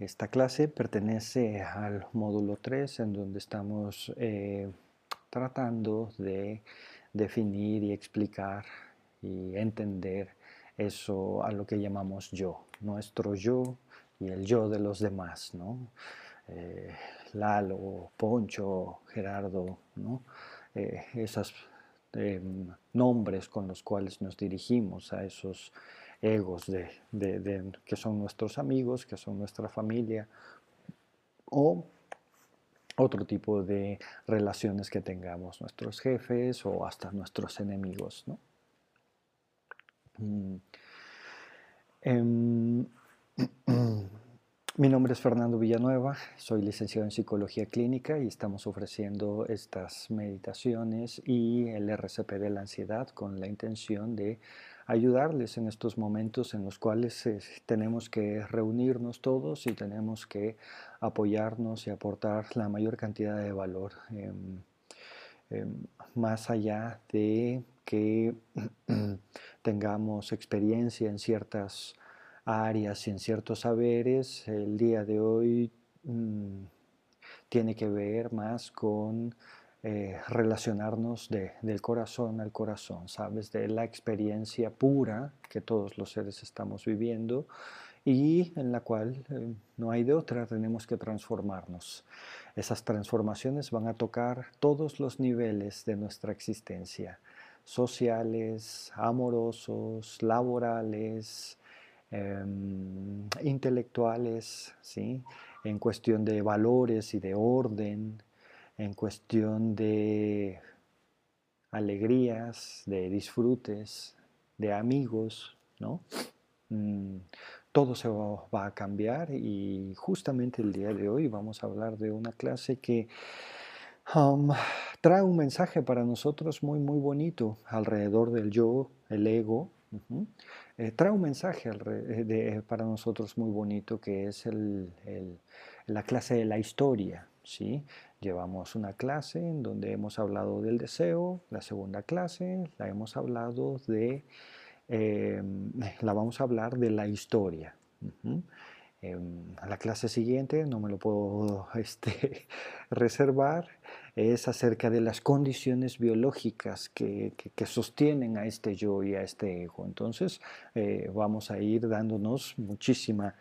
Esta clase pertenece al módulo 3 en donde estamos eh, tratando de definir y explicar y entender eso a lo que llamamos yo, nuestro yo y el yo de los demás, ¿no? Eh, Lalo, Poncho, Gerardo, ¿no? Eh, esos em, nombres con los cuales nos dirigimos a esos egos de, que son nuestros amigos, que son nuestra familia, o otro tipo de relaciones que tengamos, nuestros jefes o hasta nuestros enemigos. Mm. Em, mi nombre es Fernando Villanueva, soy licenciado en Psicología Clínica y estamos ofreciendo estas meditaciones y el RCP de la ansiedad con la intención de ayudarles en estos momentos en los cuales eh, tenemos que reunirnos todos y tenemos que apoyarnos y aportar la mayor cantidad de valor, em, em, más allá de que tengamos experiencia en ciertas áreas y en ciertos saberes, el día de hoy mm, tiene que ver más con eh, relacionarnos del corazón al corazón, ¿sabes? De la experiencia pura que todos los seres estamos viviendo y en la cual eh, no hay de otra, tenemos que transformarnos. Esas transformaciones van a tocar todos los niveles de nuestra existencia, sociales, amorosos, laborales, em, intelectuales, ¿sí? en cuestión de valores y de orden, en cuestión de alegrías, de disfrutes, de amigos, ¿no? Mm, todo se va, a cambiar y justamente el día de hoy vamos a hablar de una clase que um, trae un mensaje para nosotros muy, muy bonito alrededor del yo, el ego. Eh, trae un mensaje eh, para nosotros muy bonito que es la clase de la historia. ¿sí? Llevamos una clase en donde hemos hablado del deseo, la segunda clase la hemos hablado de, em, la vamos a hablar de la historia. Em, la clase siguiente, no me lo puedo este, reservar, es acerca de las condiciones biológicas que, sostienen a este yo y a este ego. Entonces eh, vamos a ir dándonos muchísima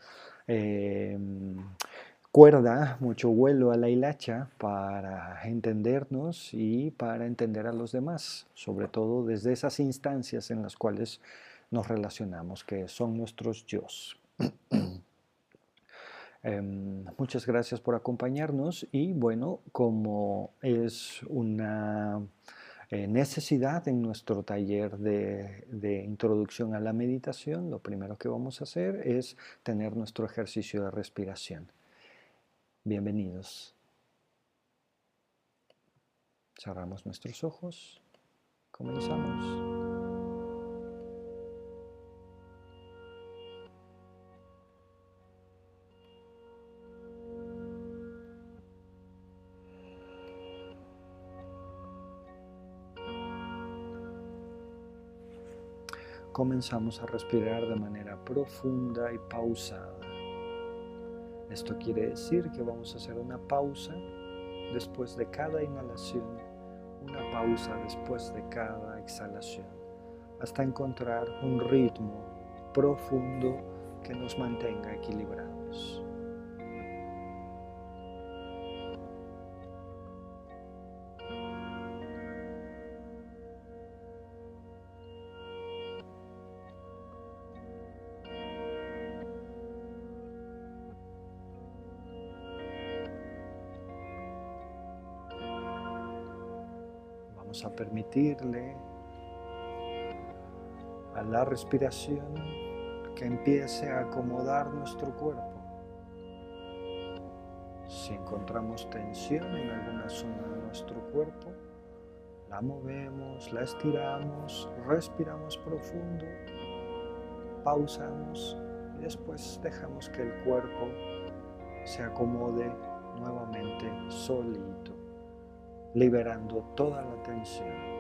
em, cuerda, mucho vuelo a la hilacha para entendernos y para entender a los demás, sobre todo desde esas instancias en las cuales nos relacionamos, que son nuestros yo. Em, muchas gracias por acompañarnos y bueno, como es una eh, necesidad en nuestro taller de introducción a la meditación, lo primero que vamos a hacer es tener nuestro ejercicio de respiración. Bienvenidos. Cerramos nuestros ojos. Comenzamos. comenzamos a respirar de manera profunda y pausada. Esto quiere decir que vamos a hacer una pausa después de cada inhalación, una pausa después de cada exhalación, hasta encontrar un ritmo profundo que nos mantenga equilibrados. A permitirle a la respiración que empiece a acomodar nuestro cuerpo. Si encontramos tensión en alguna zona de nuestro cuerpo, la movemos, la estiramos, respiramos profundo, pausamos y después dejamos que el cuerpo se acomode nuevamente solito liberando toda la tensión.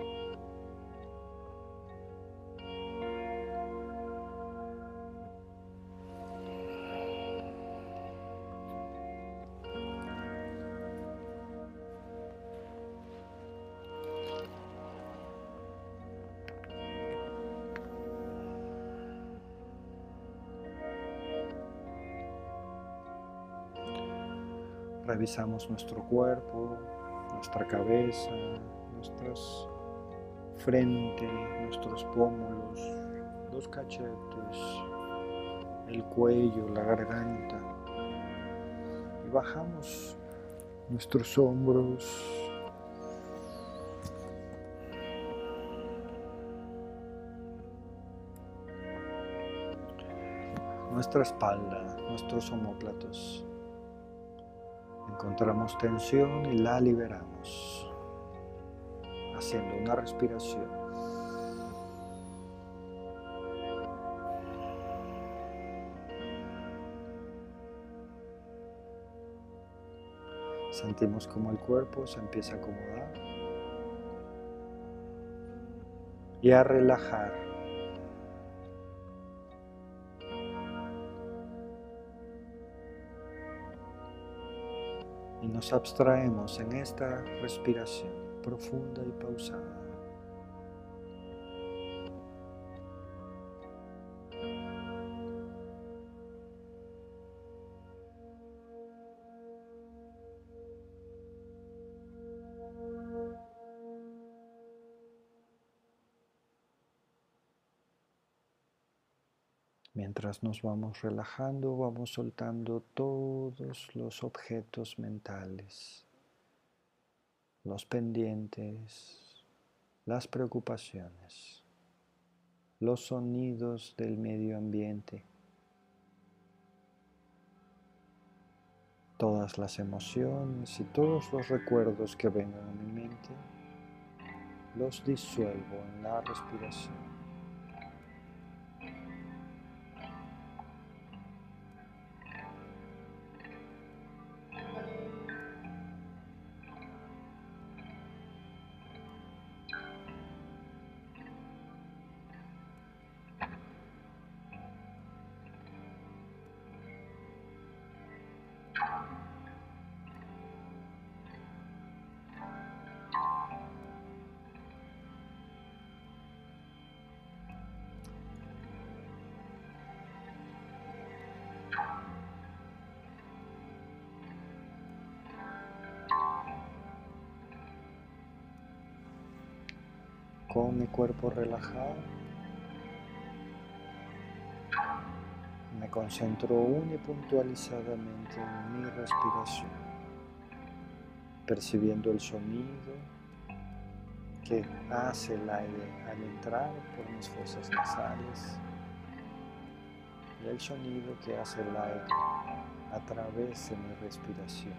revisamos nuestro cuerpo, nuestra cabeza, nuestras frente, nuestros pómulos, los cachetes, el cuello, la garganta. Y bajamos nuestros hombros. Nuestra espalda, nuestros omóplatos. Encontramos tensión y la liberamos haciendo una respiración. Sentimos como el cuerpo se empieza a acomodar y a relajar. Nos abstraemos en esta respiración profunda y pausada. Mientras nos vamos relajando, vamos soltando todos los objetos mentales los pendientes, las preocupaciones, los sonidos del medio ambiente, todas las emociones y todos los recuerdos que vengan a mi mente, los disuelvo en la respiración. Con mi cuerpo relajado. Me concentro unipuntualizadamente en mi respiración, percibiendo el sonido que hace el aire al entrar por mis fosas nasales y el sonido que hace el aire a través de mi respiración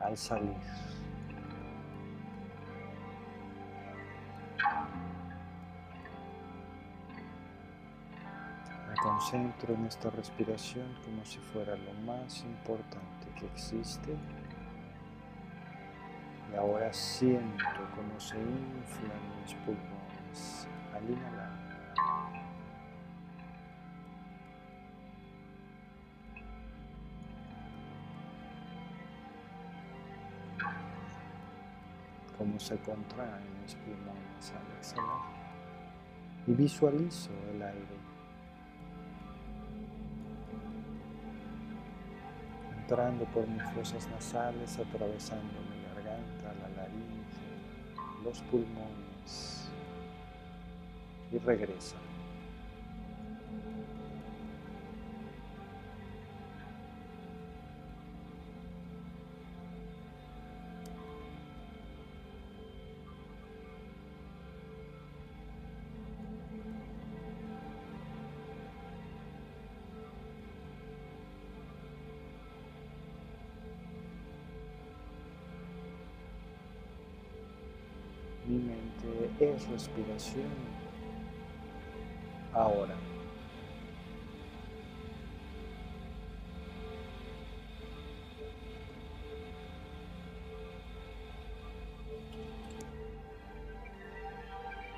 al salir. Concentro en esta respiración como si fuera lo más importante que existe. Y ahora siento como se inflan mis pulmones al inhalar. Como se contraen mis pulmones al exhalar. Y visualizo el aire entrando por mis fosas nasales, atravesando mi garganta, la laringe, los pulmones y regresa. Respiración. Ahora.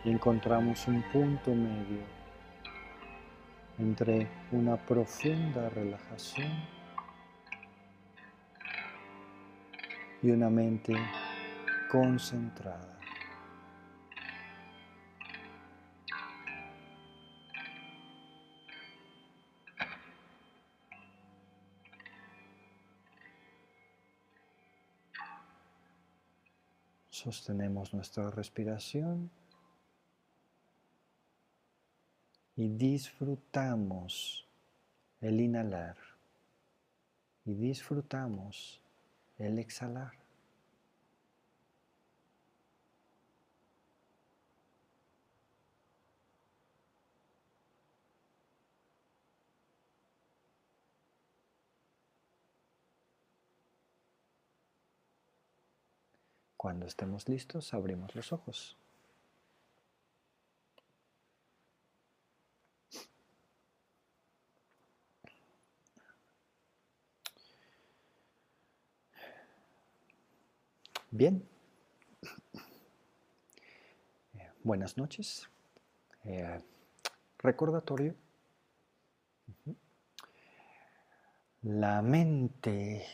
Encontramos un punto medio entre una profunda relajación y una mente concentrada. Sostenemos nuestra respiración y disfrutamos el inhalar y disfrutamos el exhalar. Cuando estemos listos, abrimos los ojos. Bien. Eh, buenas noches. Eh, recordatorio. La mente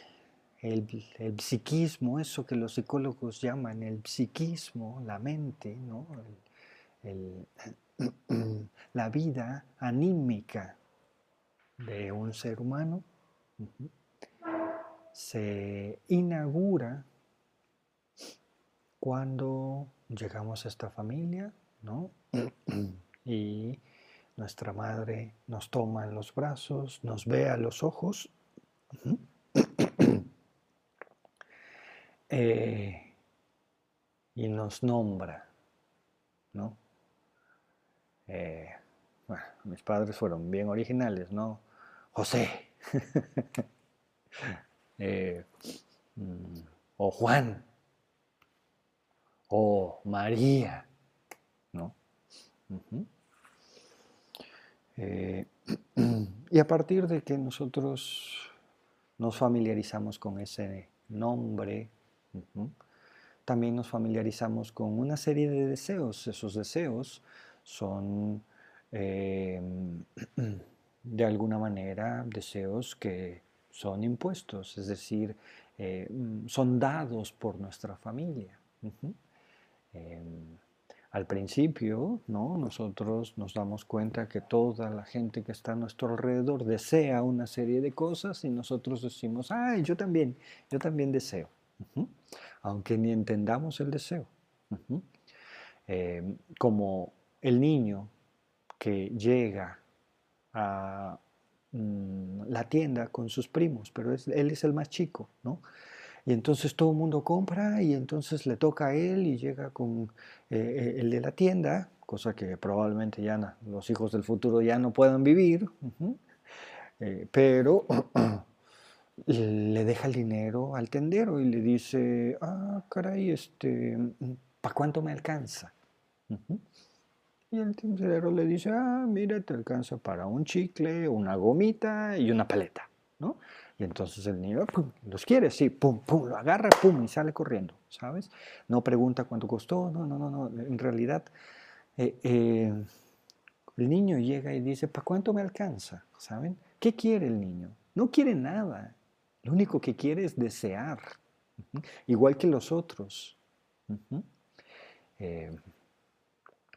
el, psiquismo, eso que los psicólogos llaman el psiquismo, la mente, ¿no? la vida anímica de un ser humano, se inaugura cuando llegamos a esta familia, ¿no? y nuestra madre nos toma en los brazos, nos ve a los ojos. Eh, y nos nombra, ¿no? Eh, mis padres fueron bien originales, ¿no? José, eh, mm, o Juan, o María, ¿no? y a partir de que nosotros nos familiarizamos con ese nombre, también nos familiarizamos con una serie de deseos. Esos deseos son em, de alguna manera deseos que son impuestos, es decir, eh, son dados por nuestra familia. Em, al principio, ¿no? nosotros nos damos cuenta que toda la gente que está a nuestro alrededor desea una serie de cosas y nosotros decimos, ay, yo también, yo también deseo aunque ni entendamos el deseo. Eh, como el niño que llega a mm, la tienda con sus primos, pero él es el más chico, ¿no? Y entonces todo el mundo compra y entonces le toca a él y llega con eh, eh, el de la tienda, cosa que probablemente ya los hijos del futuro ya no puedan vivir, pero le deja el dinero al tendero y le dice, ah, caray, este, ¿para cuánto me alcanza? Y el tendero le dice, ah, mira, te alcanza para un chicle, una gomita y una paleta, ¿no? Y entonces el niño, los quiere, sí, pum, pum, lo agarra, pum, y sale corriendo, ¿sabes? No pregunta cuánto costó, no, no, no, no, en realidad eh, eh, el niño llega y dice, ¿para cuánto me alcanza? ¿Saben? ¿Qué quiere el niño? No quiere nada, lo único que quiere es desear, igual que los otros. Eh,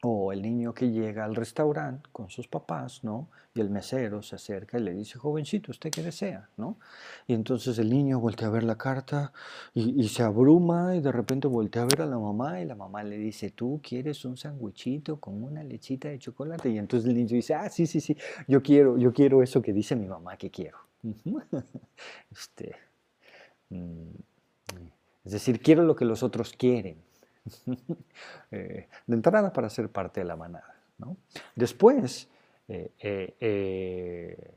o el niño que llega al restaurante con sus papás, ¿no? Y el mesero se acerca y le dice, jovencito, ¿usted qué desea? ¿no? Y entonces el niño voltea a ver la carta y, se abruma y de repente voltea a ver a la mamá y la mamá le dice, ¿tú quieres un sandwichito con una lechita de chocolate? Y entonces el niño dice, ah, sí, sí, sí, yo quiero, yo quiero eso que dice mi mamá que quiero. Este, mm, es decir, quiero lo que los otros quieren. Eh, de entrada para ser parte de la manada. Después, eh, eh,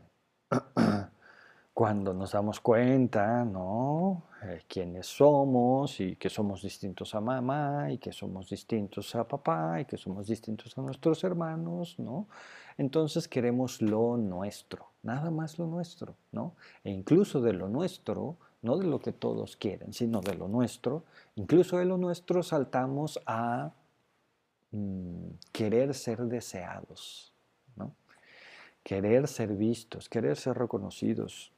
cuando nos damos cuenta, ¿no? quiénes somos y que somos distintos a mamá y que somos distintos a papá y que somos distintos a nuestros hermanos, ¿no? Entonces queremos lo nuestro, nada más lo nuestro, ¿no? E incluso de lo nuestro, no de lo que todos quieren, sino de lo nuestro, incluso de lo nuestro saltamos a mm, querer ser deseados, ¿no? Querer ser vistos, querer ser reconocidos,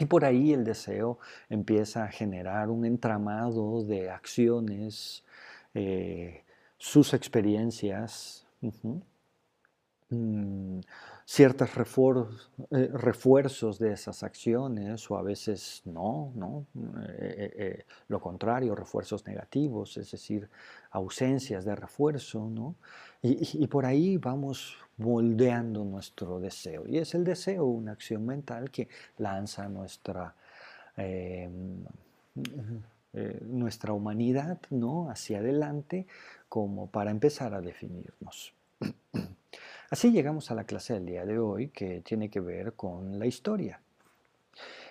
y por ahí el deseo empieza a generar un entramado de acciones, eh, sus experiencias, mm, ciertos eh, refuerzos de esas acciones o a veces no, no eh, eh, lo contrario, refuerzos negativos, es decir, ausencias de refuerzo, ¿no? y, por ahí vamos moldeando nuestro deseo. Y es el deseo una acción mental que lanza nuestra, em, nuestra humanidad ¿no? hacia adelante como para empezar a definirnos. Así llegamos a la clase del día de hoy que tiene que ver con la historia.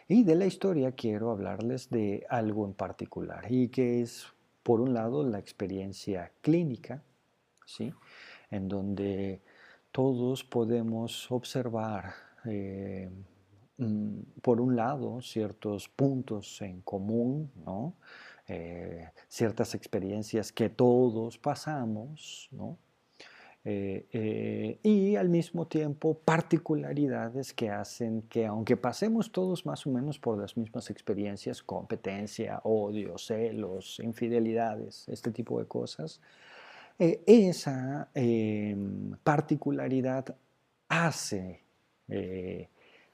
Y de la historia quiero hablarles de algo en particular y que es, por un lado, la experiencia clínica, ¿sí? en donde todos podemos observar, eh, mm, por un lado, ciertos puntos en común, ¿no? Eh, ciertas experiencias que todos pasamos, ¿no? Eh, eh, y al mismo tiempo particularidades que hacen que aunque pasemos todos más o menos por las mismas experiencias, competencia, odio, celos, infidelidades, este tipo de cosas, esa particularidad hace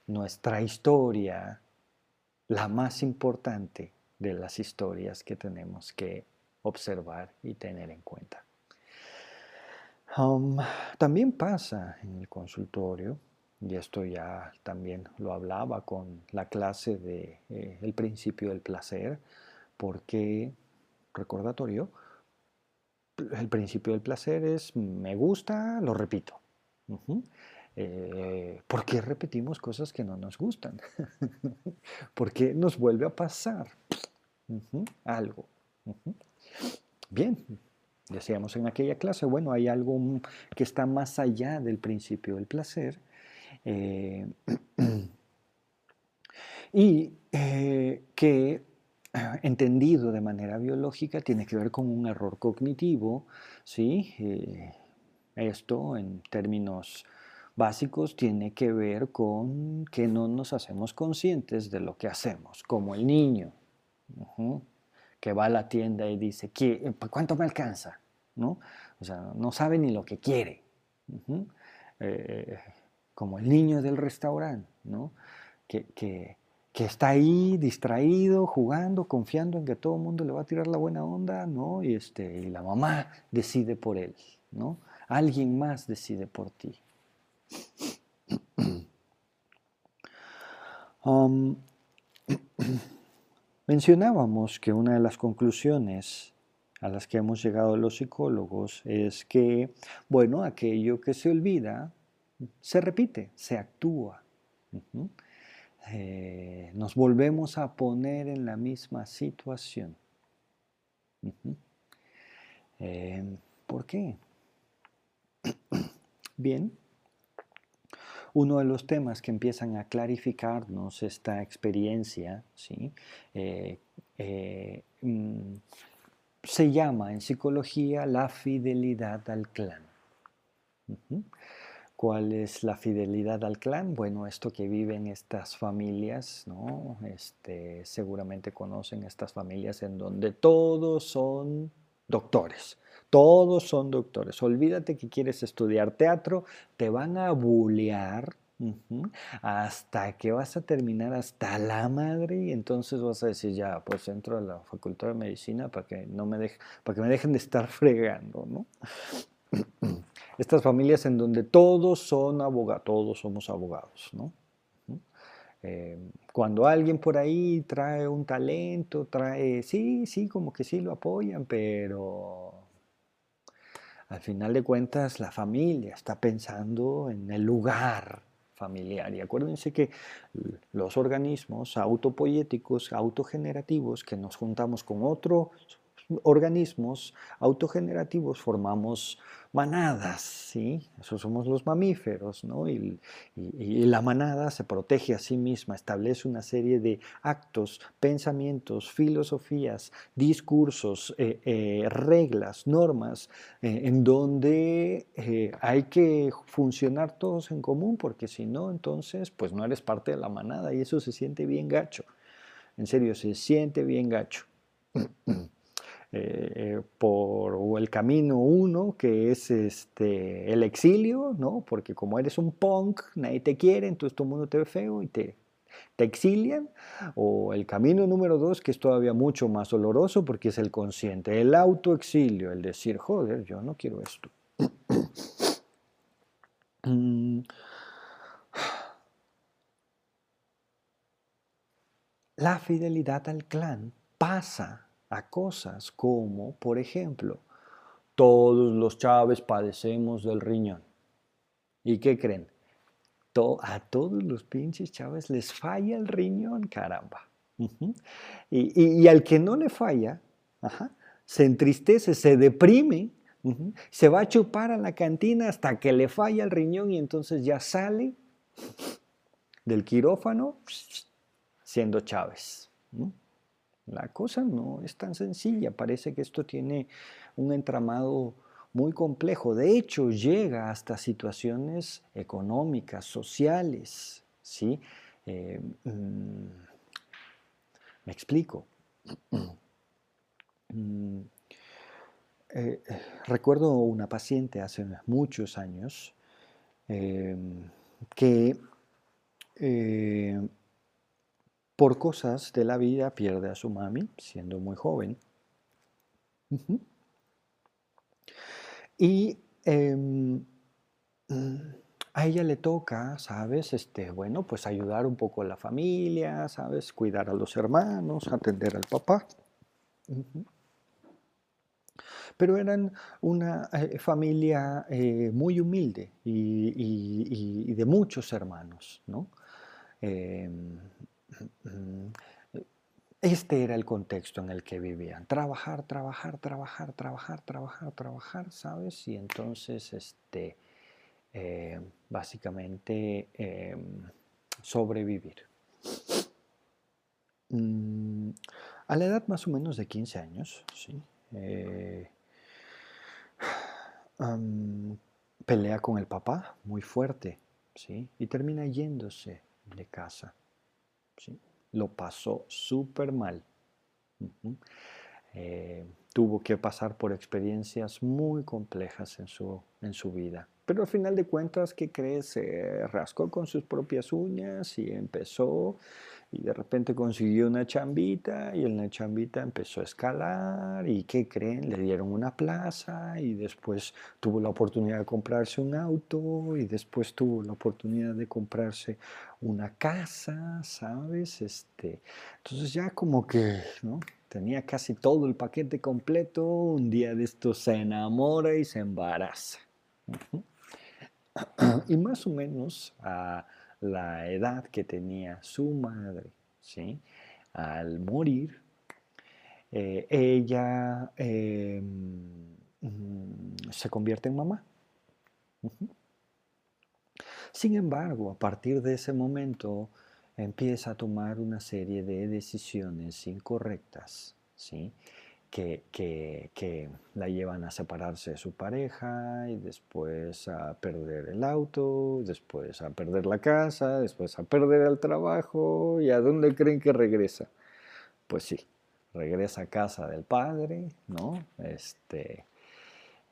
nuestra historia la más importante de las historias que tenemos que observar y tener en cuenta también pasa en el consultorio, y esto ya también lo hablaba con la clase de eh, el principio del placer, porque, recordatorio, el principio del placer es me gusta, lo repito. Eh, ¿Por qué repetimos cosas que no nos gustan? ¿Por qué nos vuelve a pasar algo? Bien, Decíamos en aquella clase, bueno, hay algo que está más allá del principio del placer. Eh, y eh, que, entendido de manera biológica, tiene que ver con un error cognitivo. ¿sí? Esto, en términos básicos, tiene que ver con que no nos hacemos conscientes de lo que hacemos, como el niño que va a la tienda y dice, ¿cuánto me alcanza? ¿No? O sea, no sabe ni lo que quiere. Eh, como el niño del restaurante, ¿no? Que, está ahí distraído, jugando, confiando en que todo el mundo le va a tirar la buena onda, ¿no? Y, este, y la mamá decide por él, ¿no? Alguien más decide por ti. Um, Mencionábamos que una de las conclusiones a las que hemos llegado los psicólogos es que, bueno, aquello que se olvida se repite, se actúa. Eh, nos volvemos a poner en la misma situación. Eh, ¿Por qué? Bien, uno de los temas que empiezan a clarificarnos esta experiencia ¿sí? Eh, eh, mm, se llama en psicología la fidelidad al clan. ¿Cuál es la fidelidad al clan? Bueno, esto que viven estas familias, ¿no? Este, seguramente conocen estas familias en donde todos son doctores. Todos son doctores. Olvídate que quieres estudiar teatro, te van a bullear hasta que vas a terminar hasta la madre y entonces vas a decir ya, pues entro a la facultad de medicina para que no me para que me dejen de estar fregando, ¿no? Estas familias en donde todos son abogados, todos somos abogados, ¿no? Eh, cuando alguien por ahí trae un talento, trae, sí, sí, como que sí lo apoyan, pero al final de cuentas la familia está pensando en el lugar familiar. Y acuérdense que los organismos autopoyéticos, autogenerativos, que nos juntamos con otros organismos autogenerativos, formamos manadas, ¿sí? Somos los mamíferos, ¿no? Y, la manada se protege a sí misma, establece una serie de actos, pensamientos, filosofías, discursos, eh, eh, reglas, normas, eh, en donde hay que funcionar todos en común, porque si no, entonces, pues no eres parte de la manada y eso se siente bien gacho. En serio, se siente bien gacho. eh, por el camino uno, que es este, el exilio, ¿no? Porque como eres un punk, nadie te quiere, entonces todo el mundo te ve feo y te, te exilian. O el camino número dos, que es todavía mucho más doloroso porque es el consciente, el autoexilio, el decir, joder, yo no quiero esto. Mm. La fidelidad al clan pasa a cosas como, por ejemplo, todos los Chávez padecemos del riñón. ¿Y qué creen? a todos los pinches Chávez les falla el riñón, caramba. y, al que no le falla, se entristece, se deprime, se va a chupar a la cantina hasta que le falla el riñón y entonces ya sale del quirófano siendo Chávez. La cosa no es tan sencilla, parece que esto tiene un entramado muy complejo. De hecho, llega hasta situaciones económicas, sociales. ¿sí? Eh, mm, me explico. Mm, eh, recuerdo una paciente hace muchos años eh, que por cosas de la vida pierde a su mami siendo muy joven. Y em, a ella le toca, ¿sabes? Este, bueno, pues ayudar un poco a la familia, ¿sabes? Cuidar a los hermanos, atender al papá. Pero eran una eh, familia eh, muy humilde y, de muchos hermanos, ¿no? Este era el contexto en el que vivían. Trabajar, trabajar, trabajar, trabajar, trabajar, trabajar, ¿sabes? Y entonces, este, eh, básicamente, em, sobrevivir. Mm, a la edad más o menos de 15 años, ¿sí? Eh, pelea con el papá muy fuerte, ¿sí? Y termina yéndose de casa. Lo pasó súper mal. Eh, tuvo que pasar por experiencias muy complejas en su, en su vida. Pero al final de cuentas, ¿qué crees? Se rascó con sus propias uñas y empezó y de repente consiguió una chambita y en la chambita empezó a escalar y ¿qué creen? Le dieron una plaza y después tuvo la oportunidad de comprarse un auto y después tuvo la oportunidad de comprarse una casa, ¿sabes? Este, entonces ya como que, ¿no? Tenía casi todo el paquete completo, un día de esto se enamora y se embaraza. Y más o menos a la edad que tenía su madre, ¿sí? Al morir, eh, ella em, mm, se convierte en mamá. Sin embargo, a partir de ese momento empieza a tomar una serie de decisiones incorrectas, ¿sí? Que, la llevan a separarse de su pareja y después a perder el auto, después a perder la casa, después a perder el trabajo y a dónde creen que regresa. Pues sí, regresa a casa del padre, ¿no? Este,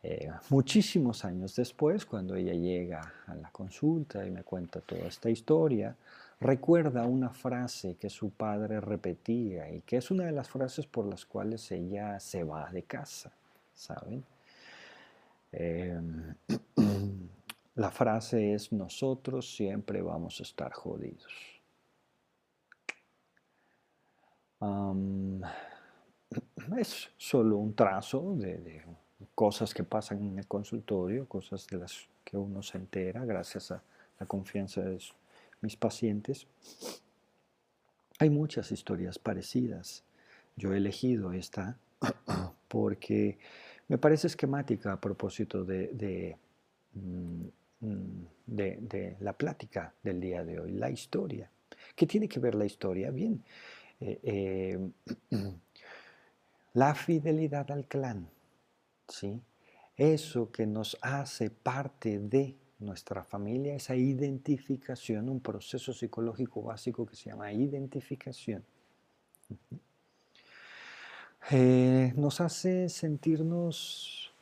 eh, muchísimos años después, cuando ella llega a la consulta y me cuenta toda esta historia, recuerda una frase que su padre repetía y que es una de las frases por las cuales ella se va de casa, ¿saben? Em, la frase es, nosotros siempre vamos a estar jodidos. es solo un trazo de, de, cosas que pasan en el consultorio, cosas de las que uno se entera gracias a la confianza de su mis pacientes, hay muchas historias parecidas. Yo he elegido esta porque me parece esquemática a propósito de, mm, de, la plática del día de hoy, la historia. ¿Qué tiene que ver la historia? Bien, eh, eh, la fidelidad al clan, ¿sí? eso que nos hace parte de nuestra familia, esa identificación, un proceso psicológico básico que se llama identificación. eh, nos hace sentirnos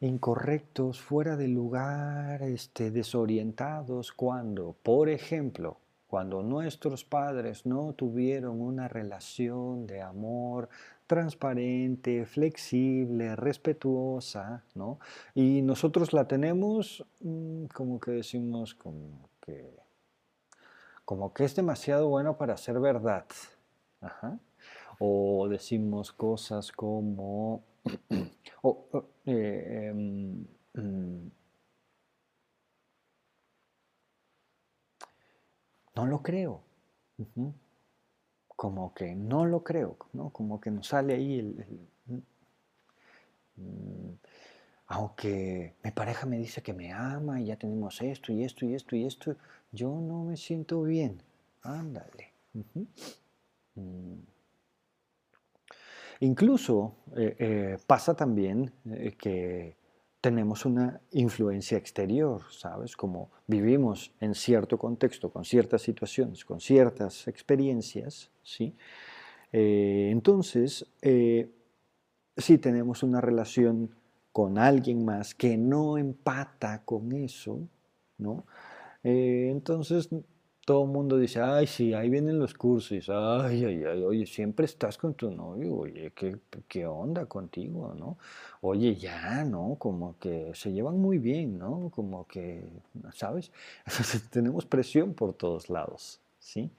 incorrectos, fuera de lugar, este, desorientados, cuando, por ejemplo, cuando nuestros padres no tuvieron una relación de amor transparente, flexible, respetuosa, ¿no? Y nosotros la tenemos, mm, como que decimos, como que, como que es demasiado bueno para ser verdad. O decimos cosas como, eh, em, mm, no lo creo como que no lo creo, ¿no? Como que nos sale ahí el, mm, aunque mi pareja me dice que me ama y ya tenemos esto y esto y esto y esto, yo no me siento bien. Ándale. Mm. Incluso eh, eh, pasa también eh, que tenemos una influencia exterior, ¿sabes? Como vivimos en cierto contexto, con ciertas situaciones, con ciertas experiencias, ¿sí? Eh, entonces, eh, si tenemos una relación con alguien más que no empata con eso, ¿no? Eh, entonces todo el mundo dice, ay, sí, ahí vienen los cursos, ay, ay, ay, oye, siempre estás con tu novio, oye, ¿qué, qué onda contigo, no? Oye, ya, ¿no? Como que se llevan muy bien, ¿no? Como que, ¿sabes? Tenemos presión por todos lados, ¿sí?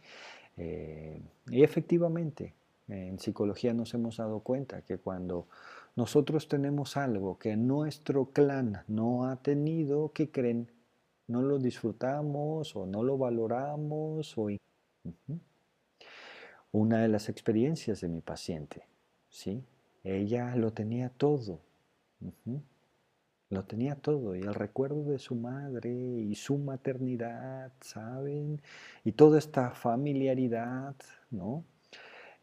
Eh, y efectivamente, en psicología nos hemos dado cuenta que cuando nosotros tenemos algo que nuestro clan no ha tenido, ¿qué creen? No lo disfrutamos o no lo valoramos. O... Una de las experiencias de mi paciente, ¿sí? Ella lo tenía todo. Lo tenía todo. Y el recuerdo de su madre y su maternidad, ¿saben? Y toda esta familiaridad, ¿no?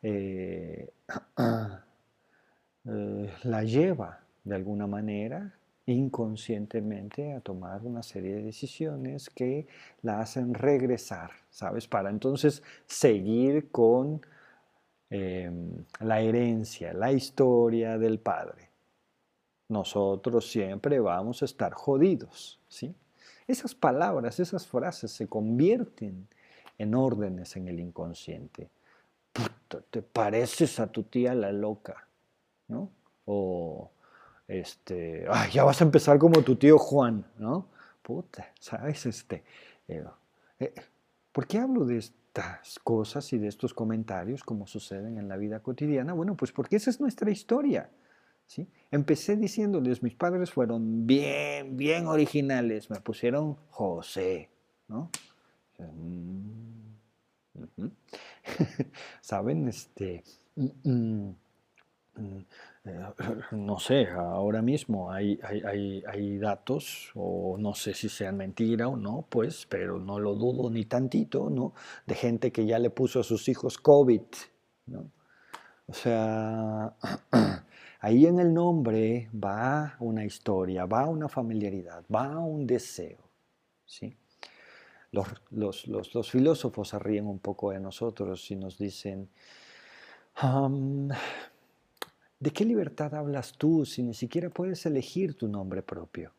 Eh, eh, la lleva de alguna manera inconscientemente a tomar una serie de decisiones que la hacen regresar, ¿sabes? Para entonces seguir con em, la herencia, la historia del padre. Nosotros siempre vamos a estar jodidos, ¿sí? Esas palabras, esas frases se convierten en órdenes en el inconsciente. Puta, te pareces a tu tía la loca, ¿no? O este, ay, ya vas a empezar como tu tío Juan, ¿no? Puta, ¿sabes? Este, eh, eh, ¿Por qué hablo de estas cosas y de estos comentarios como suceden en la vida cotidiana? Bueno, pues porque esa es nuestra historia. ¿sí? Empecé diciéndoles, mis padres fueron bien, bien originales, me pusieron José, ¿no? Mm, ¿Saben? Este, mm, mm, no sé, ahora mismo hay, hay, datos, o no sé si sean mentira o no, pues, pero no lo dudo ni tantito, ¿no? De gente que ya le puso a sus hijos COVID, ¿no? O sea, ahí en el nombre va una historia, va una familiaridad, va un deseo, ¿sí? Los, los, filósofos se ríen un poco de nosotros y nos dicen, ¿De qué libertad hablas tú si ni siquiera puedes elegir tu nombre propio?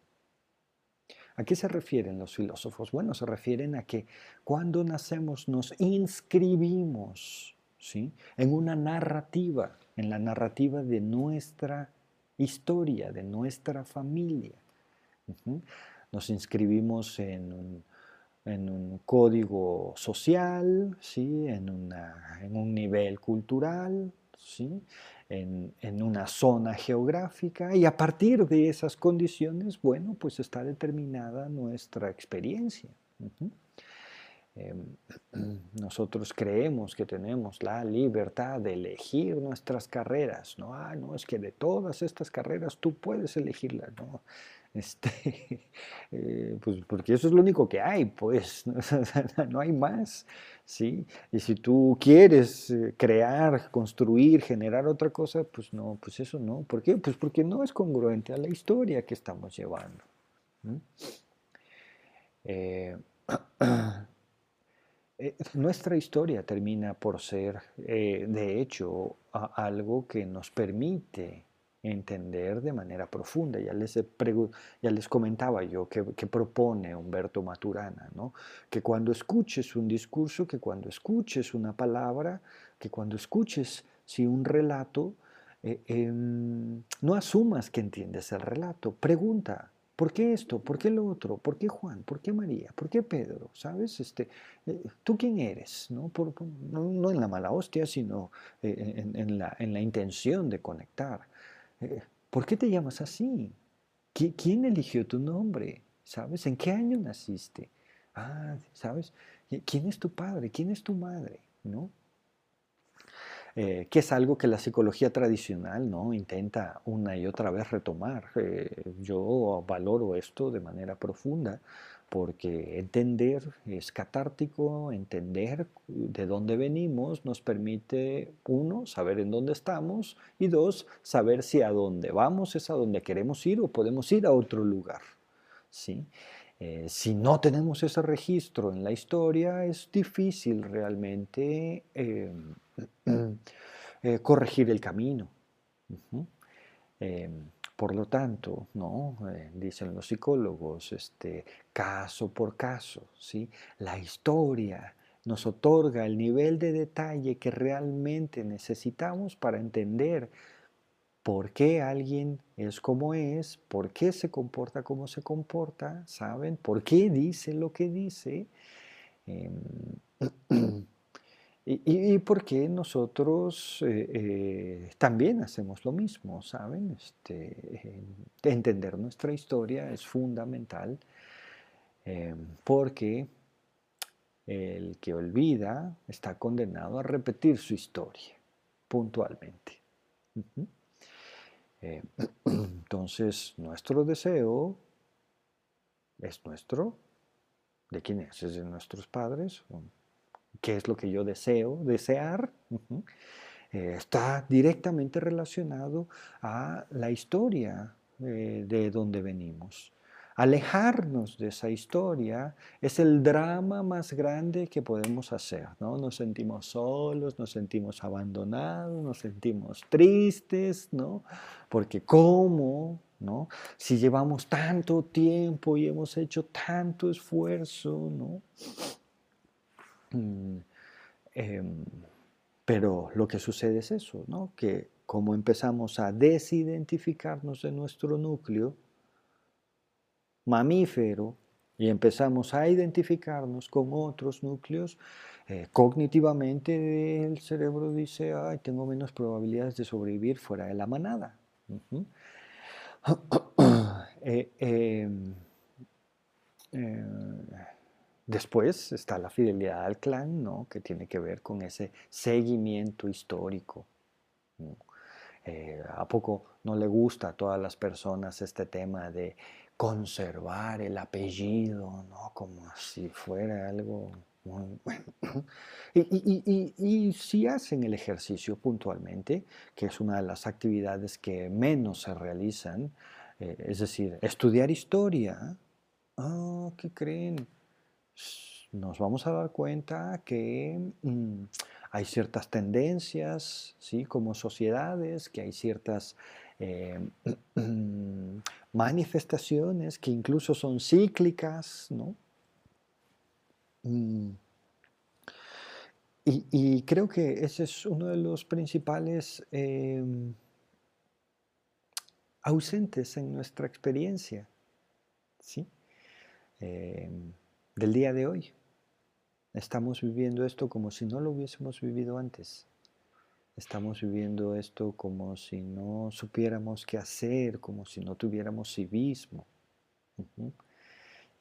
¿A qué se refieren los filósofos? Bueno, se refieren a que cuando nacemos nos inscribimos ¿sí? en una narrativa, en la narrativa de nuestra historia, de nuestra familia. Nos inscribimos en un, código social, ¿sí? en un nivel cultural, ¿sí? en, una zona geográfica y a partir de esas condiciones, bueno, pues está determinada nuestra experiencia. Em, nosotros creemos que tenemos la libertad de elegir nuestras carreras, ¿no? Ah, no, es que de todas estas carreras tú puedes elegirla. Este, eh, pues porque eso es lo único que hay, pues, no hay más. ¿sí? Y si tú quieres eh, crear, construir, generar otra cosa, pues no, pues eso no. ¿Por qué? Pues porque no es congruente a la historia que estamos llevando. Eh, nuestra historia termina por ser, de hecho, algo que nos permite entender de manera profunda. Ya les, ya les comentaba yo que, propone Humberto Maturana, ¿no? que cuando escuches un discurso, que cuando escuches una palabra, que cuando escuches si un relato, eh, em, no asumas que entiendes el relato, pregunta, ¿Por qué esto? ¿Por qué lo otro? ¿Por qué Juan? ¿Por qué María? ¿Por qué Pedro? ¿Sabes? Este, eh, ¿Tú quién eres? ¿No? no, en la mala hostia, sino eh, en, la, en, la, intención de conectar. Eh, ¿Por qué te llamas así? ¿Quién eligió tu nombre? ¿Sabes? ¿En qué año naciste? Ah, ¿sabes? ¿Quién es tu padre? ¿Quién es tu madre? ¿No? Eh, que es algo que la psicología tradicional ¿no? intenta una y otra vez retomar. Eh, yo valoro esto de manera profunda porque entender es catártico, entender de dónde venimos nos permite, uno, saber en dónde estamos y dos, saber si a dónde vamos es a dónde queremos ir o podemos ir a otro lugar. Eh, si no tenemos ese registro en la historia, es difícil realmente eh, corregir el camino. Em, por lo tanto, ¿no? Eh, dicen los psicólogos, este, caso por caso, ¿sí? la historia nos otorga el nivel de detalle que realmente necesitamos para entender por qué alguien es como es, por qué se comporta como se comporta, ¿saben? ¿Por qué dice lo que dice? Em, Y, por qué nosotros eh, eh, también hacemos lo mismo, ¿saben? Este, entender nuestra historia es fundamental eh, porque el que olvida está condenado a repetir su historia puntualmente. entonces, nuestro deseo es nuestro. ¿De quién es? ¿Es de nuestros padres? Qué es lo que yo deseo, desear, eh, está directamente relacionado a la historia eh, de donde venimos. Alejarnos de esa historia es el drama más grande que podemos hacer, ¿no? Nos sentimos solos, nos sentimos abandonados, nos sentimos tristes, ¿no? Porque ¿cómo? ¿no? Si llevamos tanto tiempo y hemos hecho tanto esfuerzo, ¿no? Mm, em, pero lo que sucede es eso, ¿no? que como empezamos a desidentificarnos de nuestro núcleo mamífero y empezamos a identificarnos con otros núcleos, eh, cognitivamente el cerebro dice, ay, tengo menos probabilidades de sobrevivir fuera de la manada. Después está la fidelidad al clan, ¿no? que tiene que ver con ese seguimiento histórico. Eh, ¿A poco no le gusta a todas las personas este tema de conservar el apellido, ¿no? como si fuera algo muy bueno? Y, si hacen el ejercicio puntualmente, que es una de las actividades que menos se realizan, eh, es decir, estudiar historia, ah, ¿qué creen? Nos vamos a dar cuenta que mm, hay ciertas tendencias, ¿sí? como sociedades, que hay ciertas eh, manifestaciones que incluso son cíclicas, ¿no? Mm. Y, creo que ese es uno de los principales em, ausentes en nuestra experiencia, ¿sí? Em, del día de hoy. Estamos viviendo esto como si no lo hubiésemos vivido antes. Estamos viviendo esto como si no supiéramos qué hacer, como si no tuviéramos civismo.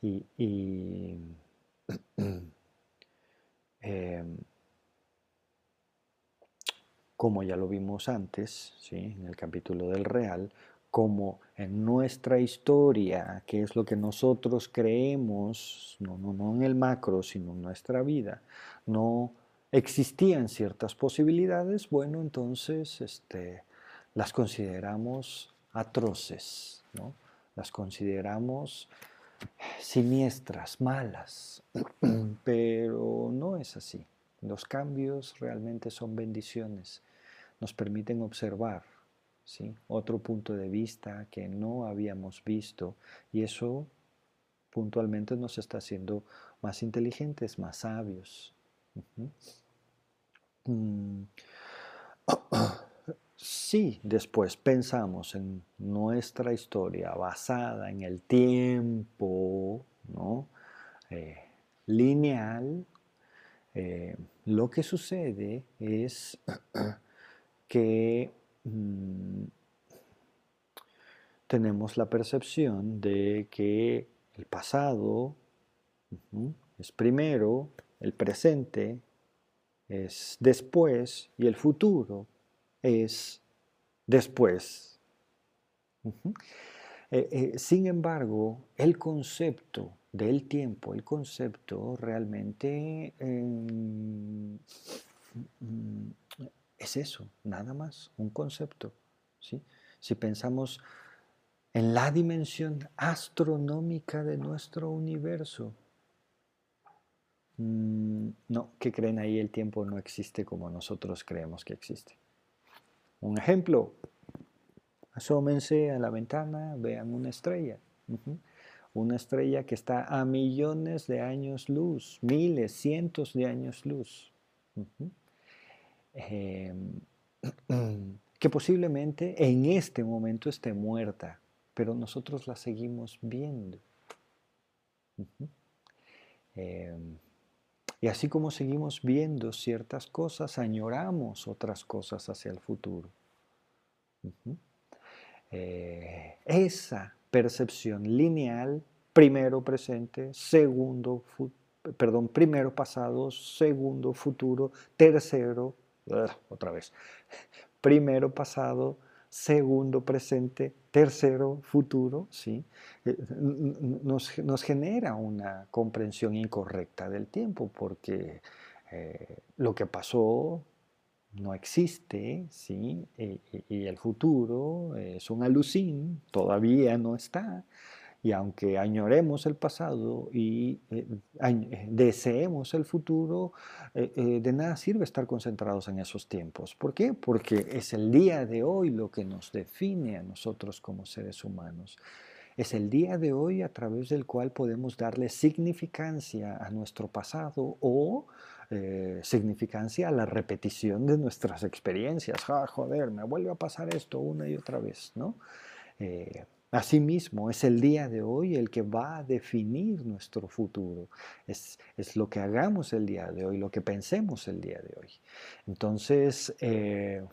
Y, em, como ya lo vimos antes, ¿sí? en el capítulo del Real, como en nuestra historia, que es lo que nosotros creemos, no, no, en el macro, sino en nuestra vida, no existían ciertas posibilidades, bueno, entonces este, las consideramos atroces, ¿no? las consideramos siniestras, malas, pero no es así. Los cambios realmente son bendiciones, nos permiten observar otro punto de vista que no habíamos visto y eso puntualmente nos está haciendo más inteligentes, más sabios. Mm. Si después pensamos en nuestra historia basada en el tiempo ¿no? Eh, lineal, eh, lo que sucede es que mm, tenemos la percepción de que el pasado es primero, el presente es después y el futuro es después. Eh, eh, sin embargo, el concepto del tiempo, el concepto realmente em, mm, es eso, nada más, un concepto. Si pensamos en la dimensión astronómica de nuestro universo, mm, no, ¿qué creen ahí? El tiempo no existe como nosotros creemos que existe. Un ejemplo, asómense a la ventana, vean una estrella. Una estrella que está a millones de años luz, miles, cientos de años luz. Em, que posiblemente en este momento esté muerta, pero nosotros la seguimos viendo. Em, y así como seguimos viendo ciertas cosas, añoramos otras cosas hacia el futuro. Eh, esa percepción lineal, primero presente, segundo, perdón, primero pasado, segundo futuro, tercero, otra vez, primero pasado, segundo presente, tercero futuro, ¿sí? Eh, nos, nos, genera una comprensión incorrecta del tiempo porque eh, lo que pasó no existe, ¿sí? y, el futuro es un alucín, todavía no está. Y aunque añoremos el pasado y eh, eh, deseemos el futuro, eh, de nada sirve estar concentrados en esos tiempos. ¿Por qué? Porque es el día de hoy lo que nos define a nosotros como seres humanos. Es el día de hoy a través del cual podemos darle significancia a nuestro pasado o significancia a la repetición de nuestras experiencias. Ah, joder, me vuelve a pasar esto una y otra vez, ¿no? Asimismo, es el día de hoy el que va a definir nuestro futuro. Es, lo que hagamos el día de hoy, lo que pensemos el día de hoy. Entonces, eh,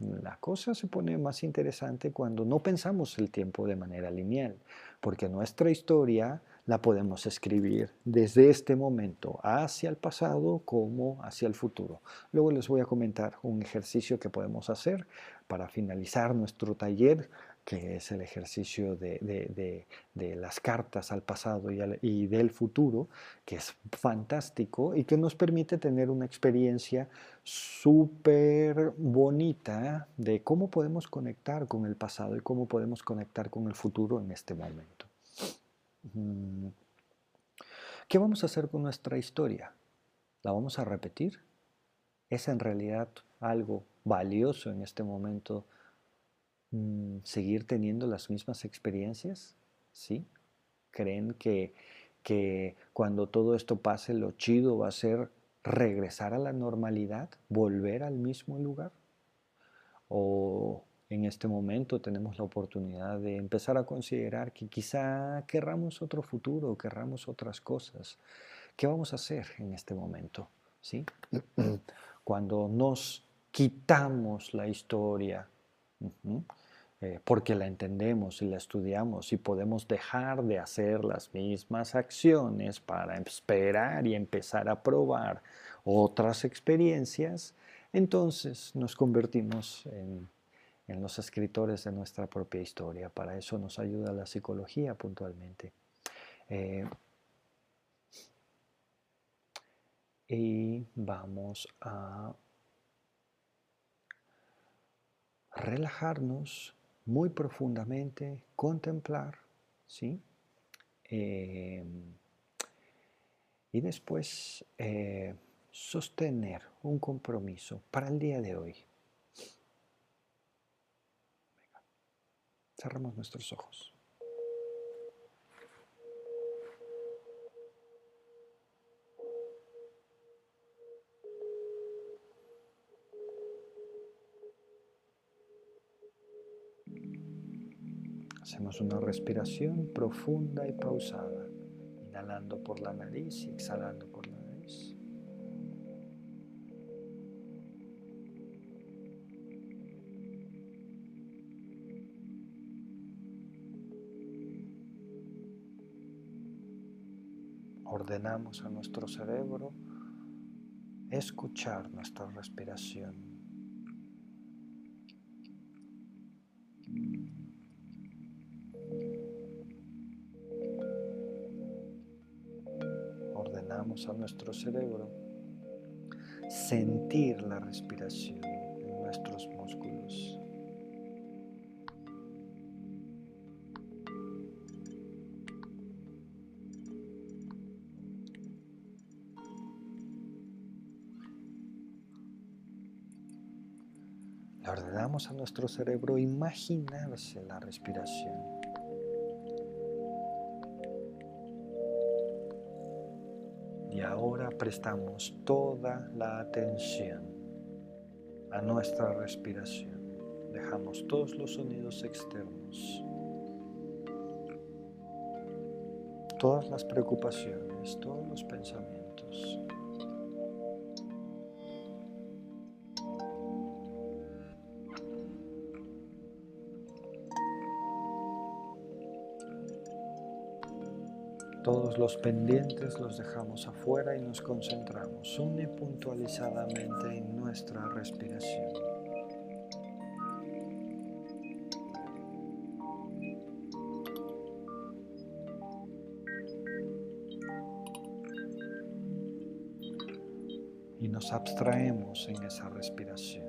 la cosa se pone más interesante cuando no pensamos el tiempo de manera lineal, porque nuestra historia la podemos escribir desde este momento hacia el pasado como hacia el futuro. Luego les voy a comentar un ejercicio que podemos hacer para finalizar nuestro taller que es el ejercicio de, las cartas al pasado y, del futuro, que es fantástico y que nos permite tener una experiencia súper bonita de cómo podemos conectar con el pasado y cómo podemos conectar con el futuro en este momento. Mm. ¿Qué vamos a hacer con nuestra historia? ¿La vamos a repetir? ¿Es en realidad algo valioso en este momento seguir teniendo las mismas experiencias? ¿Sí? ¿Creen que, que cuando todo esto pase lo chido va a ser regresar a la normalidad, volver al mismo lugar? ¿O en este momento tenemos la oportunidad de empezar a considerar que quizá querramos otro futuro, querramos otras cosas? ¿Qué vamos a hacer en este momento? ¿Sí? Cuando nos quitamos la historia, eh, porque la entendemos y la estudiamos y podemos dejar de hacer las mismas acciones para esperar y empezar a probar otras experiencias, entonces nos convertimos en, los escritores de nuestra propia historia. Para eso nos ayuda la psicología puntualmente. Eh, y vamos a relajarnos muy profundamente, contemplar, ¿sí? eh, y después eh, sostener un compromiso para el día de hoy. Cerramos nuestros ojos. Hacemos una respiración profunda y pausada, inhalando por la nariz y exhalando por la nariz. Ordenamos a nuestro cerebro escuchar nuestra respiración. A nuestro cerebro sentir la respiración en nuestros músculos. Le ordenamos a nuestro cerebro imaginarse la respiración. Prestamos toda la atención a nuestra respiración. Dejamos todos los sonidos externos, todas las preocupaciones, todos los pensamientos. Todos los pendientes los dejamos afuera y nos concentramos unipuntualizadamente en nuestra respiración. Y nos abstraemos en esa respiración.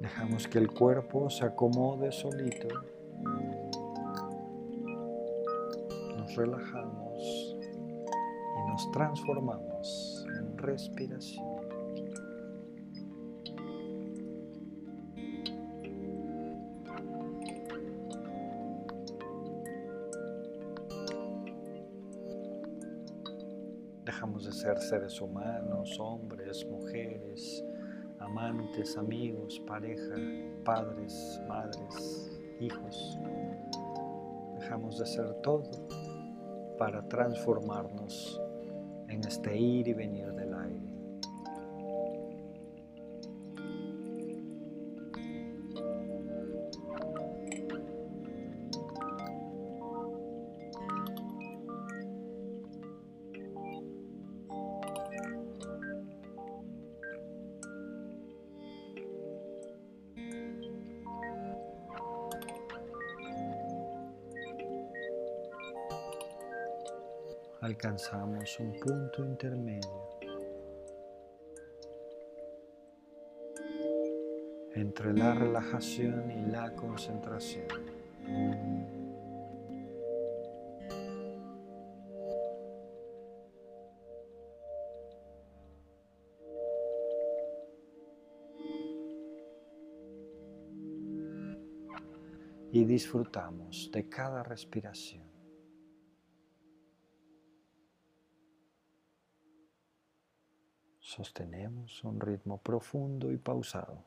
Dejamos que el cuerpo se acomode solito relajamos y nos transformamos en respiración. Dejamos de ser seres humanos, hombres, mujeres, amantes, amigos, pareja, padres, madres, hijos. Dejamos de ser todo para transformarnos en este ir y venir del alcanzamos un punto intermedio entre la relajación y la concentración. Y disfrutamos de cada respiración. Sostenemos un ritmo profundo y pausado.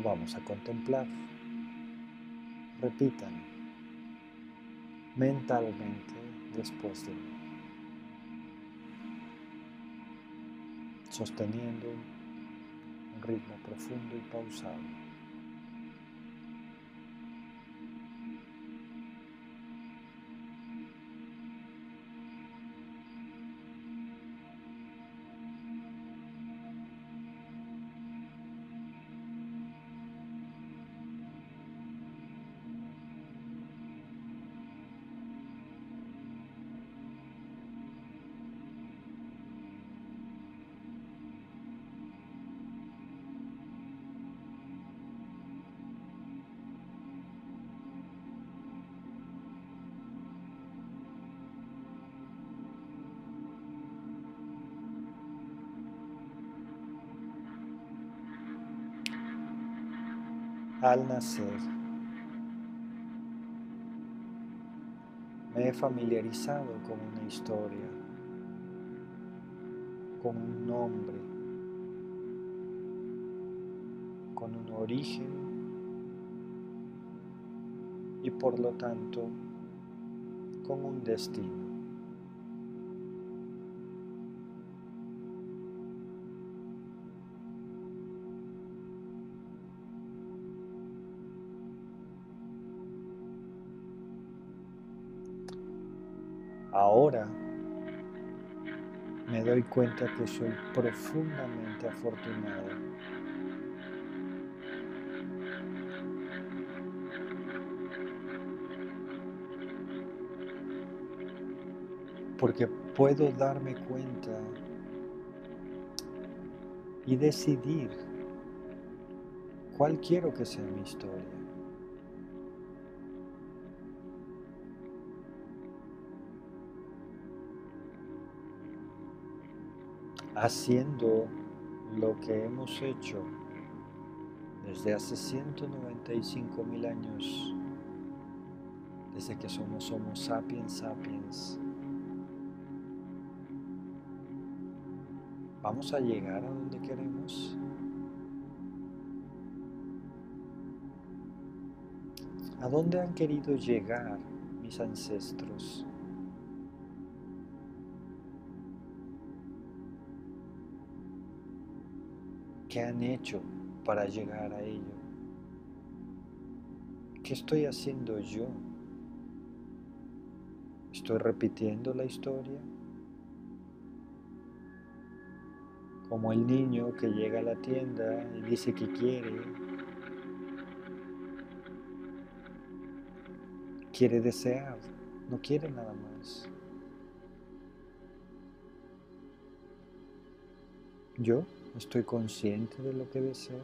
Vamos a contemplar. Repitan mentalmente después de mí. sosteniendo un ritmo profundo y pausado. Al nacer. Me he familiarizado con una historia, con un nombre, con un origen y por lo tanto con un destino. Cuenta que soy profundamente afortunado. Porque puedo darme cuenta y decidir cuál quiero que sea mi historia. Haciendo lo que hemos hecho desde hace 195 mil años, desde que somos Homo sapiens sapiens. ¿Vamos a llegar a donde queremos? ¿A dónde han querido llegar mis ancestros? ¿Qué han hecho para llegar a ello? ¿Qué estoy haciendo yo? ¿Estoy repitiendo la historia? Como el niño que llega a la tienda y dice que quiere, quiere desear, no quiere nada más. Yo ¿Estoy consciente de lo que deseo?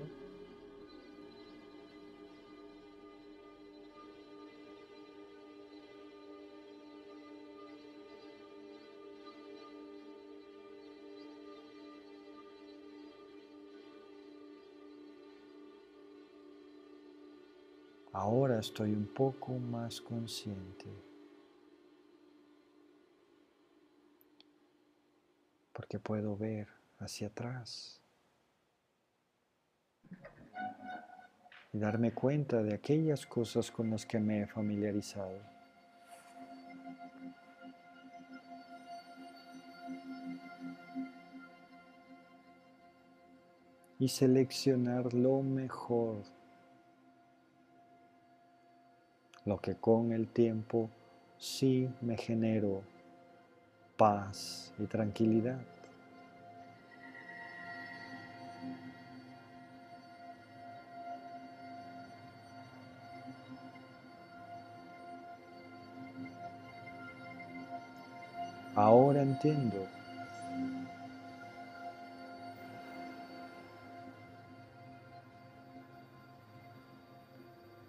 Ahora estoy un poco más consciente. Porque puedo ver hacia atrás. Y darme cuenta de aquellas cosas con las que me he familiarizado. Y seleccionar lo mejor, lo que con el tiempo sí me generó paz y tranquilidad.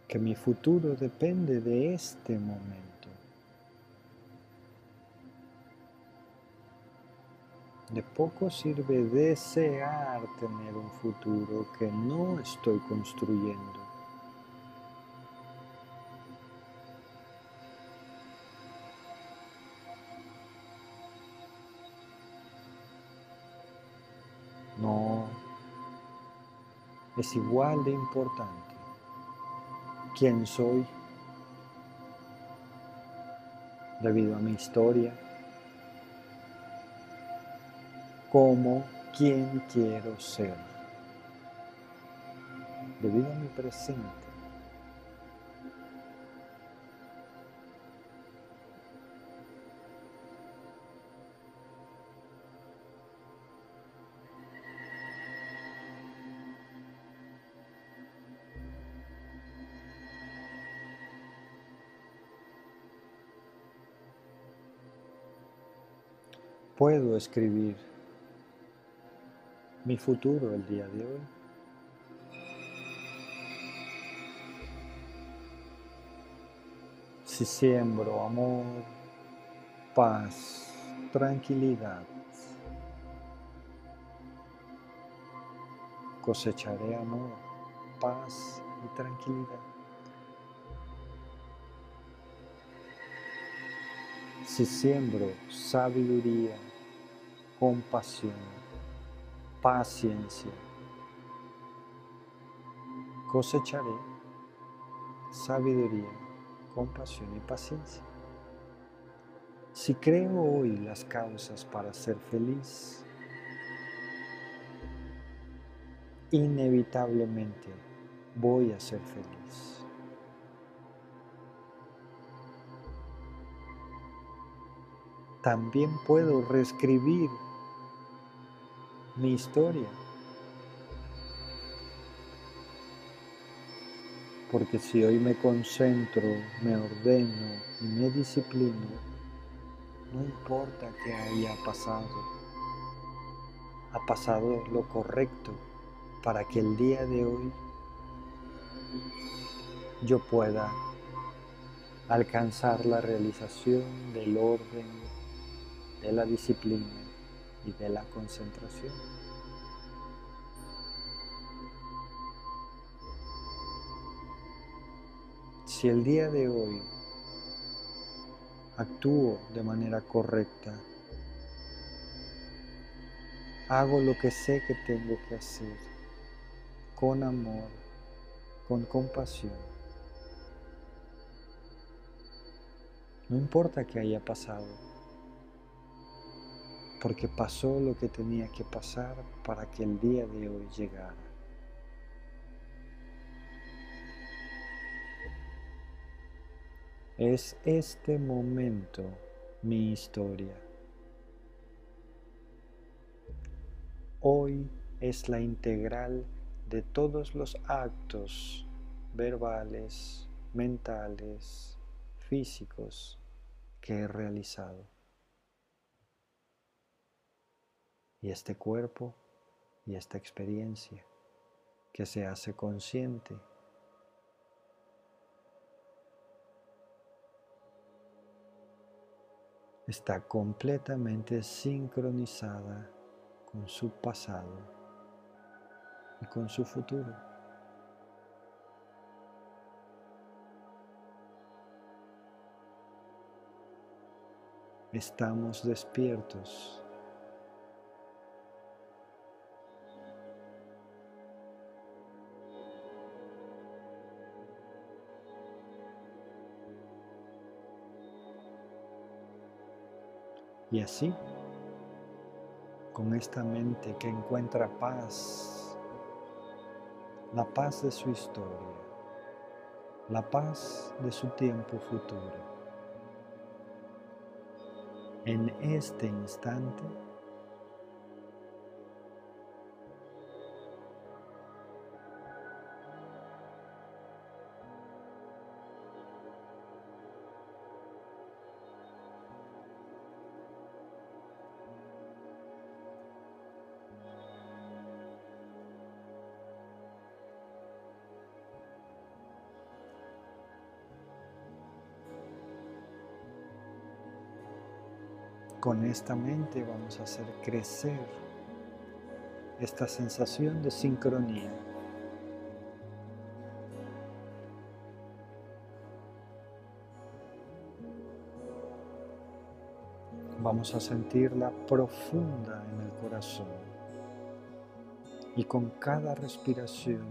Que mi futuro depende de este momento. De poco sirve desear tener un futuro que no estoy construyendo. Es igual de importante quién soy debido a mi historia, como quién quiero ser debido a mi presente. Puedo escribir mi futuro el día de hoy. Si siembro amor, paz, tranquilidad, cosecharé amor, paz y tranquilidad. Si siembro sabiduría, compasión, paciencia, cosecharé sabiduría, compasión y paciencia. Si creo hoy las causas para ser feliz, inevitablemente voy a ser feliz. También puedo reescribir mi historia. Porque si hoy me concentro, me ordeno y me disciplino, no importa que haya pasado, ha pasado lo correcto para que el día de hoy yo pueda alcanzar la realización del orden, de la disciplina y de la concentración. Si el día de hoy actúo de manera correcta, hago lo que sé que tengo que hacer, con amor, con compasión. No importa que haya pasado, porque pasó lo que tenía que pasar para que el día de hoy llegara. Es este momento mi historia. Hoy es la integral de todos los actos verbales, mentales, físicos que he realizado. Y este cuerpo y esta experiencia que se hace consciente. Está completamente sincronizada con su pasado y con su futuro. Estamos despiertos Y así, con esta mente que encuentra paz, la paz de su historia, la paz de su tiempo futuro, en este instante, Con esta mente vamos a hacer crecer esta sensación de sincronía. Vamos a sentirla profunda en el corazón y con cada respiración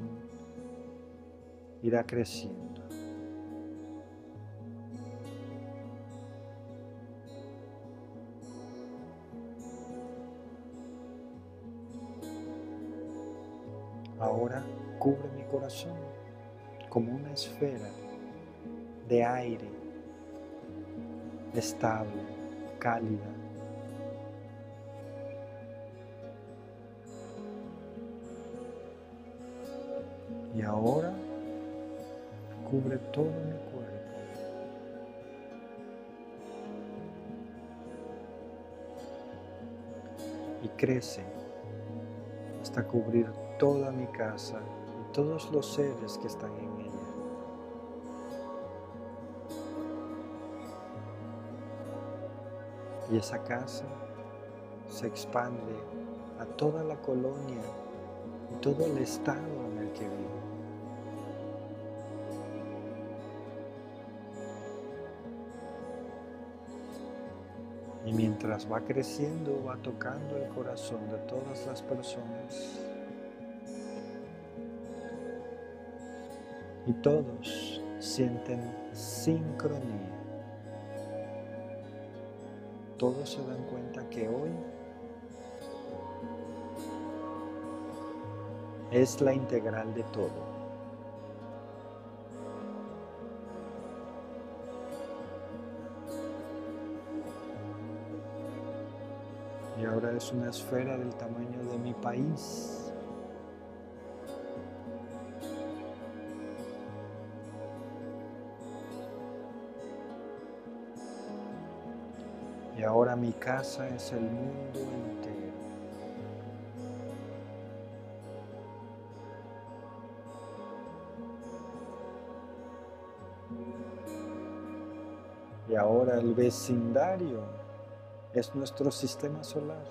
irá creciendo. Ahora cubre mi corazón como una esfera de aire estable, cálida. Y ahora cubre todo mi cuerpo. Y crece hasta cubrir toda mi casa y todos los seres que están en ella. Y esa casa se expande a toda la colonia y todo el estado en el que vivo. Y mientras va creciendo, va tocando el corazón de todas las personas. Y todos sienten sincronía. Todos se dan cuenta que hoy es la integral de todo. y ahora es una esfera del tamaño de mi país. Mi casa es el mundo entero. Y ahora el vecindario es nuestro sistema solar.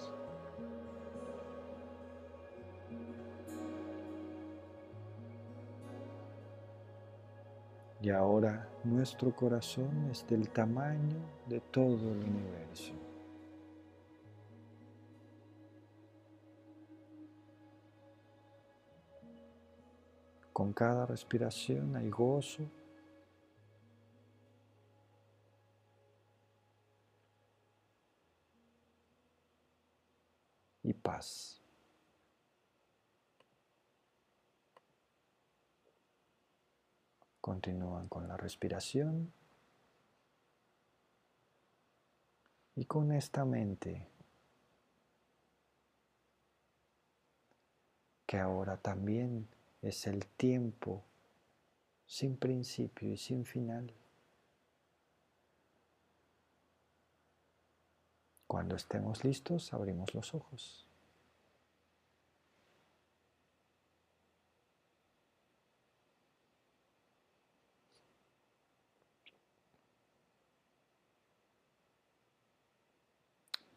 Y ahora nuestro corazón es del tamaño de todo el universo. Con cada respiración hay gozo, y paz. Continúan con la respiración y con esta mente que ahora también es el tiempo sin principio y sin final. Cuando estemos listos, abrimos los ojos.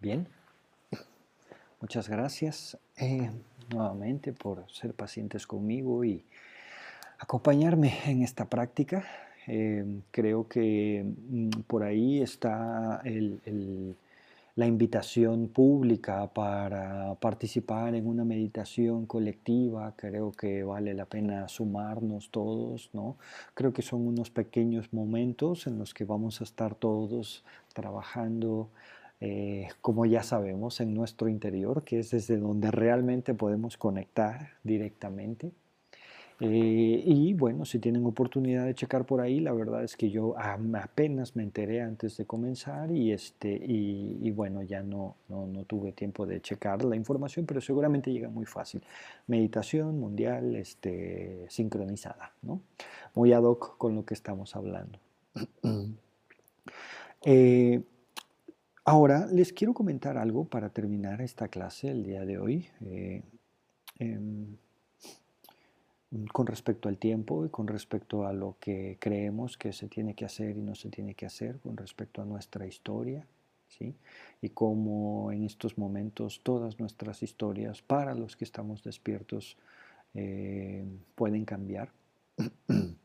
Bien, muchas gracias eh, nuevamente por ser pacientes conmigo y acompañarme en esta práctica. Eh, creo que mm, por ahí está la invitación pública para participar en una meditación colectiva, creo que vale la pena sumarnos todos, ¿no? Creo que son unos pequeños momentos en los que vamos a estar todos trabajando, eh, como ya sabemos, en nuestro interior, que es desde donde realmente podemos conectar directamente. Eh, y bueno, si tienen oportunidad de checar por ahí, la verdad es que yo apenas me enteré antes de comenzar y, este, y, bueno, ya no, no, no, tuve tiempo de checar la información, pero seguramente llega muy fácil. Meditación mundial este, sincronizada, ¿no? Muy ad hoc con lo que estamos hablando. eh, ahora les quiero comentar algo para terminar esta clase el día de hoy. Eh, em, con respecto al tiempo y con respecto a lo que creemos que se tiene que hacer y no se tiene que hacer, con respecto a nuestra historia, ¿sí? y cómo en estos momentos todas nuestras historias, para los que estamos despiertos, eh, pueden cambiar.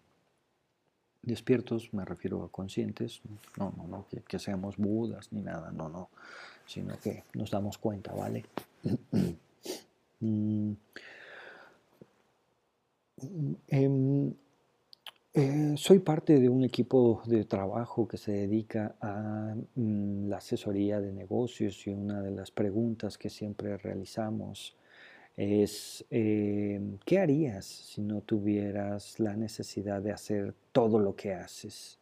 despiertos me refiero a conscientes, no, no, no, que, seamos budas ni nada, no, no, sino que nos damos cuenta, ¿vale? Mm, Em, eh, soy parte de un equipo de trabajo que se dedica a mm, la asesoría de negocios y una de las preguntas que siempre realizamos es eh, ¿qué harías si no tuvieras la necesidad de hacer todo lo que haces?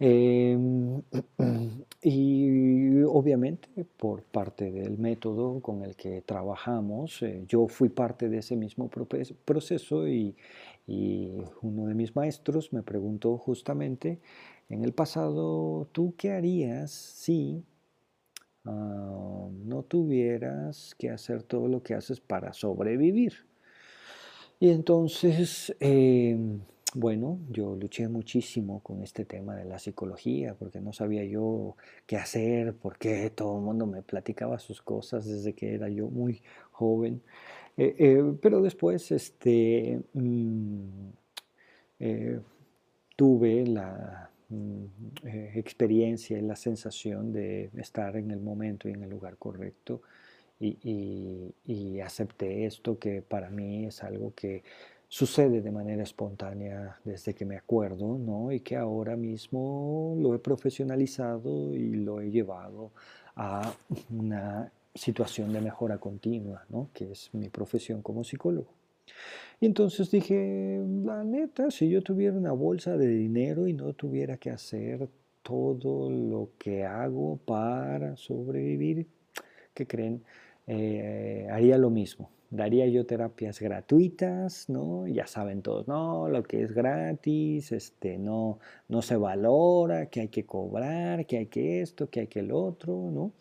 Em, y obviamente por parte del método con el que trabajamos, eh, yo fui parte de ese mismo proceso y, uno de mis maestros me preguntó justamente en el pasado, ¿tú qué harías si ah, no tuvieras que hacer todo lo que haces para sobrevivir? Y entonces... Em, bueno, yo luché muchísimo con este tema de la psicología porque no sabía yo qué hacer, porque todo el mundo me platicaba sus cosas desde que era yo muy joven. Eh, eh, pero después este, mm, eh, tuve la mm, experiencia y la sensación de estar en el momento y en el lugar correcto y, y acepté esto que para mí es algo que sucede de manera espontánea desde que me acuerdo, ¿no? Y que ahora mismo lo he profesionalizado y lo he llevado a una situación de mejora continua, ¿no? Que es mi profesión como psicólogo. Y entonces dije, la neta, si yo tuviera una bolsa de dinero y no tuviera que hacer todo lo que hago para sobrevivir, ¿qué creen? Eh, haría lo mismo daría yo terapias gratuitas, ¿no? Ya saben todos, no, lo que es gratis, este, no, no se valora, que hay que cobrar, que hay que esto, que hay que el otro, ¿no?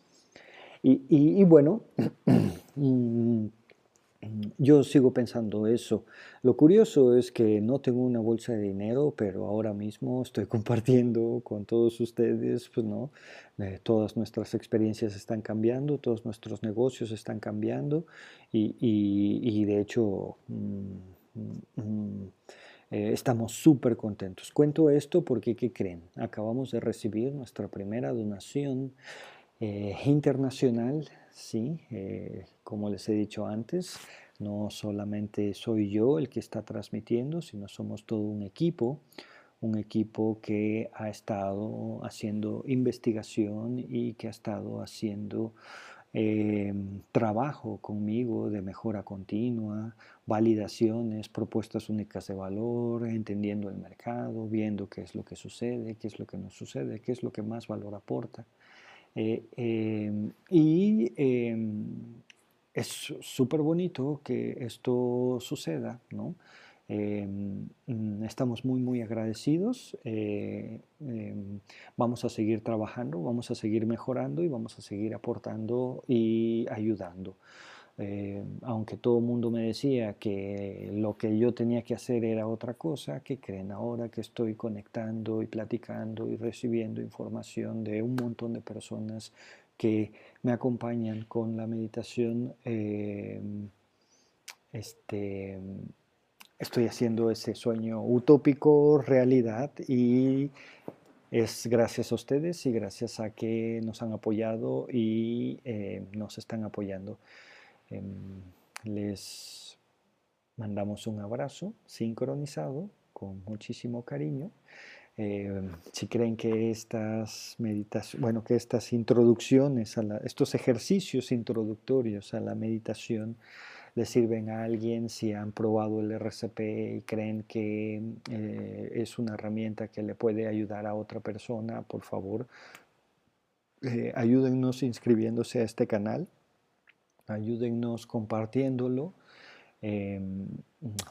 Y, y bueno, mm, yo sigo pensando eso. Lo curioso es que no tengo una bolsa de dinero, pero ahora mismo estoy compartiendo con todos ustedes, pues no, eh, todas nuestras experiencias están cambiando, todos nuestros negocios están cambiando y, de hecho mm, mm, eh, estamos súper contentos. Cuento esto porque, ¿qué creen? Acabamos de recibir nuestra primera donación eh, internacional, sí, como les he dicho antes, no solamente soy yo el que está transmitiendo, sino somos todo un equipo, un equipo que ha estado haciendo investigación y que ha estado haciendo eh, trabajo conmigo de mejora continua, validaciones, propuestas únicas de valor, entendiendo el mercado, viendo qué es lo que sucede, qué es lo que no sucede, qué es lo que más valor aporta. Eh, em, y em, es súper bonito que esto suceda, ¿no? Mm, estamos muy, muy agradecidos. Eh, vamos a seguir trabajando, vamos a seguir mejorando y vamos a seguir aportando y ayudando. Eh, aunque todo el mundo me decía que lo que yo tenía que hacer era otra cosa, que creen ahora que estoy conectando y platicando y recibiendo información de un montón de personas que me acompañan con la meditación. Eh, este, estoy haciendo ese sueño utópico realidad y es gracias a ustedes y gracias a que nos han apoyado y eh, nos están apoyando. Em, les mandamos un abrazo sincronizado con muchísimo cariño. Em, si creen que estas bueno, que estas introducciones, a estos ejercicios introductorios a la meditación les sirven a alguien, si han probado el RCP y creen que eh, es una herramienta que le puede ayudar a otra persona, por favor, eh, ayúdennos inscribiéndose a este canal ayúdennos compartiéndolo. Em,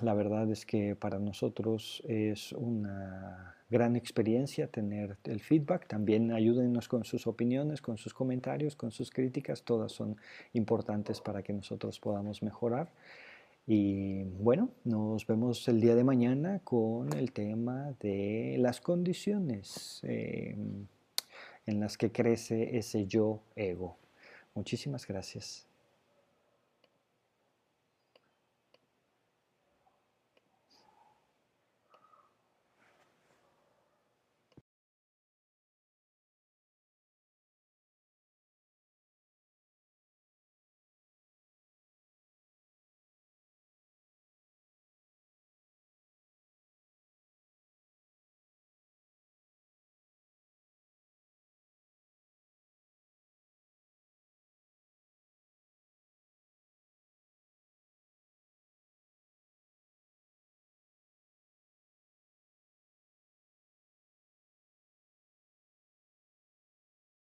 la verdad es que para nosotros es una gran experiencia tener el feedback. También ayúdennos con sus opiniones, con sus comentarios, con sus críticas. Todas son importantes para que nosotros podamos mejorar. Y bueno, nos vemos el día de mañana con el tema de las condiciones em, en las que crece ese yo ego. Muchísimas gracias.